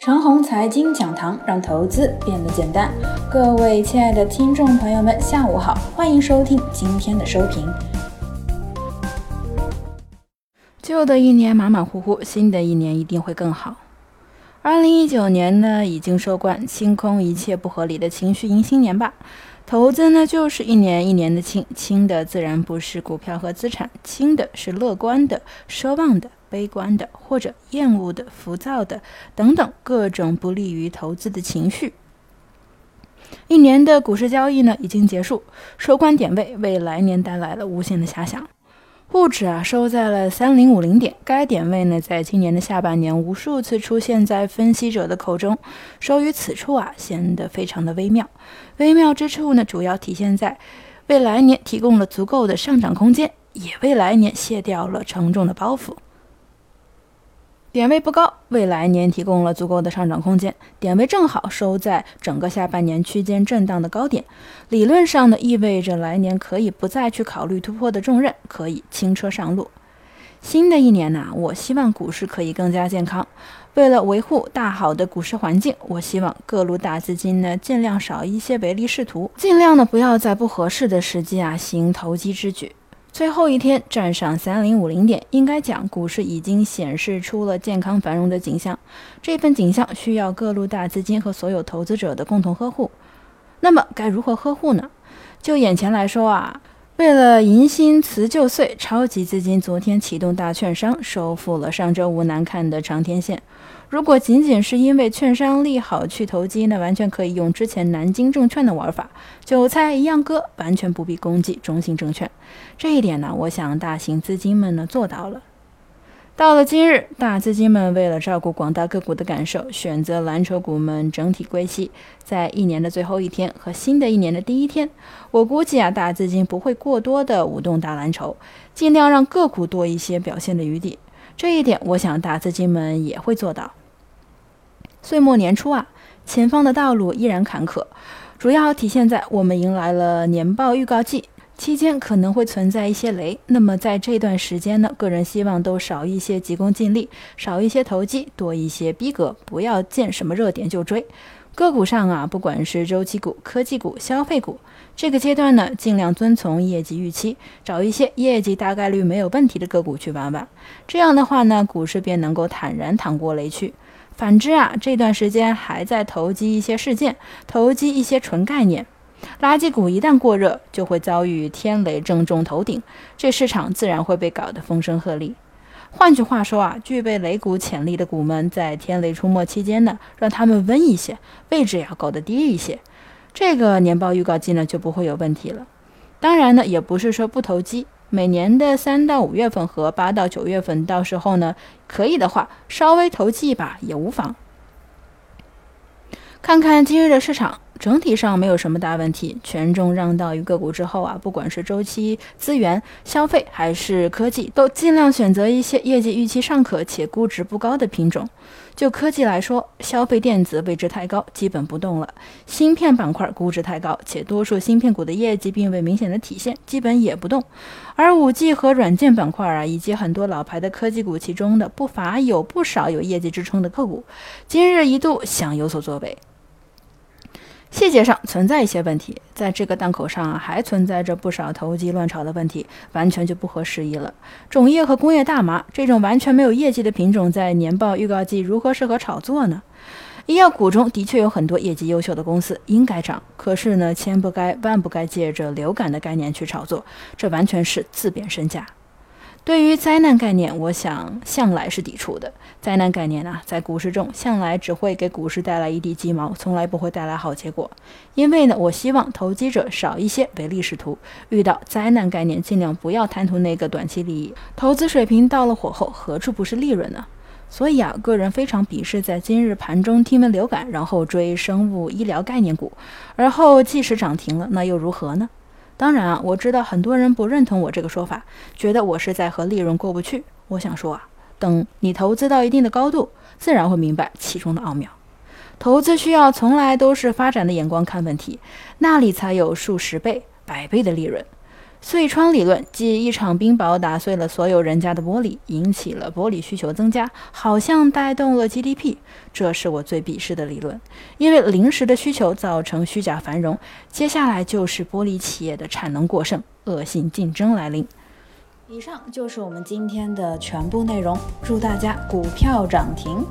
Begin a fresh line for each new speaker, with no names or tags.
长虹财经讲堂让投资变得简单。各位亲爱的听众朋友们，下午好，欢迎收听今天的收评。
旧的一年马马虎虎，新的一年一定会更好。二零一九年呢，已经收官，清空一切不合理的情绪，迎新年吧。投资呢，就是一年一年的清，清的自然不是股票和资产，清的是乐观的、奢望的。悲观的，或者厌恶的、浮躁的等等各种不利于投资的情绪。一年的股市交易呢已经结束，收官点位为来年带来了无限的遐想。沪指啊收在了三零五零点，该点位呢在今年的下半年无数次出现在分析者的口中，收于此处啊显得非常的微妙。微妙之处呢主要体现在为来年提供了足够的上涨空间，也为来年卸掉了沉重的包袱。点位不高，为来年提供了足够的上涨空间。点位正好收在整个下半年区间震荡的高点，理论上呢，意味着来年可以不再去考虑突破的重任，可以轻车上路。新的一年呢，我希望股市可以更加健康。为了维护大好的股市环境，我希望各路大资金呢尽量少一些唯利是图，尽量呢不要在不合适的时机啊行投机之举。最后一天站上三零五零点，应该讲股市已经显示出了健康繁荣的景象。这份景象需要各路大资金和所有投资者的共同呵护。那么该如何呵护呢？就眼前来说啊，为了迎新辞旧岁，超级资金昨天启动大券商，收复了上周五难看的长天线。如果仅仅是因为券商利好去投机，那完全可以用之前南京证券的玩法，韭菜一样割，完全不必攻击中信证券。这一点呢，我想大型资金们呢做到了。到了今日，大资金们为了照顾广大个股的感受，选择蓝筹股们整体归西。在一年的最后一天和新的一年的第一天，我估计啊，大资金不会过多的舞动大蓝筹，尽量让个股多一些表现的余地。这一点，我想大资金们也会做到。岁末年初啊，前方的道路依然坎坷，主要体现在我们迎来了年报预告季期间，可能会存在一些雷。那么在这段时间呢，个人希望都少一些急功近利，少一些投机，多一些逼格，不要见什么热点就追。个股上啊，不管是周期股、科技股、消费股，这个阶段呢，尽量遵从业绩预期，找一些业绩大概率没有问题的个股去玩玩。这样的话呢，股市便能够坦然淌过雷区。反之啊，这段时间还在投机一些事件，投机一些纯概念，垃圾股一旦过热，就会遭遇天雷正中头顶，这市场自然会被搞得风声鹤唳。换句话说啊，具备雷股潜力的股们，在天雷出没期间呢，让他们温一些，位置也要搞得低一些，这个年报预告季呢就不会有问题了。当然呢，也不是说不投机。每年的三到五月份和八到九月份，到时候呢，可以的话稍微投机一把也无妨。看看今日的市场。整体上没有什么大问题，权重让到于个股之后啊，不管是周期、资源、消费还是科技，都尽量选择一些业绩预期尚可且估值不高的品种。就科技来说，消费电子位置太高，基本不动了；芯片板块估值太高，且多数芯片股的业绩并未明显的体现，基本也不动。而五 G 和软件板块啊，以及很多老牌的科技股，其中的不乏有不少有业绩支撑的个股，今日一度想有所作为。细节上存在一些问题，在这个档口上还存在着不少投机乱炒的问题，完全就不合时宜了。种业和工业大麻这种完全没有业绩的品种，在年报预告季如何适合炒作呢？医药股中的确有很多业绩优秀的公司应该涨，可是呢，千不该万不该借着流感的概念去炒作，这完全是自贬身价。对于灾难概念，我想向来是抵触的。灾难概念呢，在股市中向来只会给股市带来一地鸡毛，从来不会带来好结果。因为呢，我希望投机者少一些唯利是图，遇到灾难概念，尽量不要贪图那个短期利益。投资水平到了火候，何处不是利润呢？所以啊，个人非常鄙视在今日盘中听闻流感，然后追生物医疗概念股，而后即使涨停了，那又如何呢？当然啊，我知道很多人不认同我这个说法，觉得我是在和利润过不去。我想说啊，等你投资到一定的高度，自然会明白其中的奥妙。投资需要从来都是发展的眼光看问题，那里才有数十倍、百倍的利润。碎窗理论，即一场冰雹打碎了所有人家的玻璃，引起了玻璃需求增加，好像带动了 GDP。这是我最鄙视的理论，因为临时的需求造成虚假繁荣，接下来就是玻璃企业的产能过剩，恶性竞争来临。
以上就是我们今天的全部内容，祝大家股票涨停。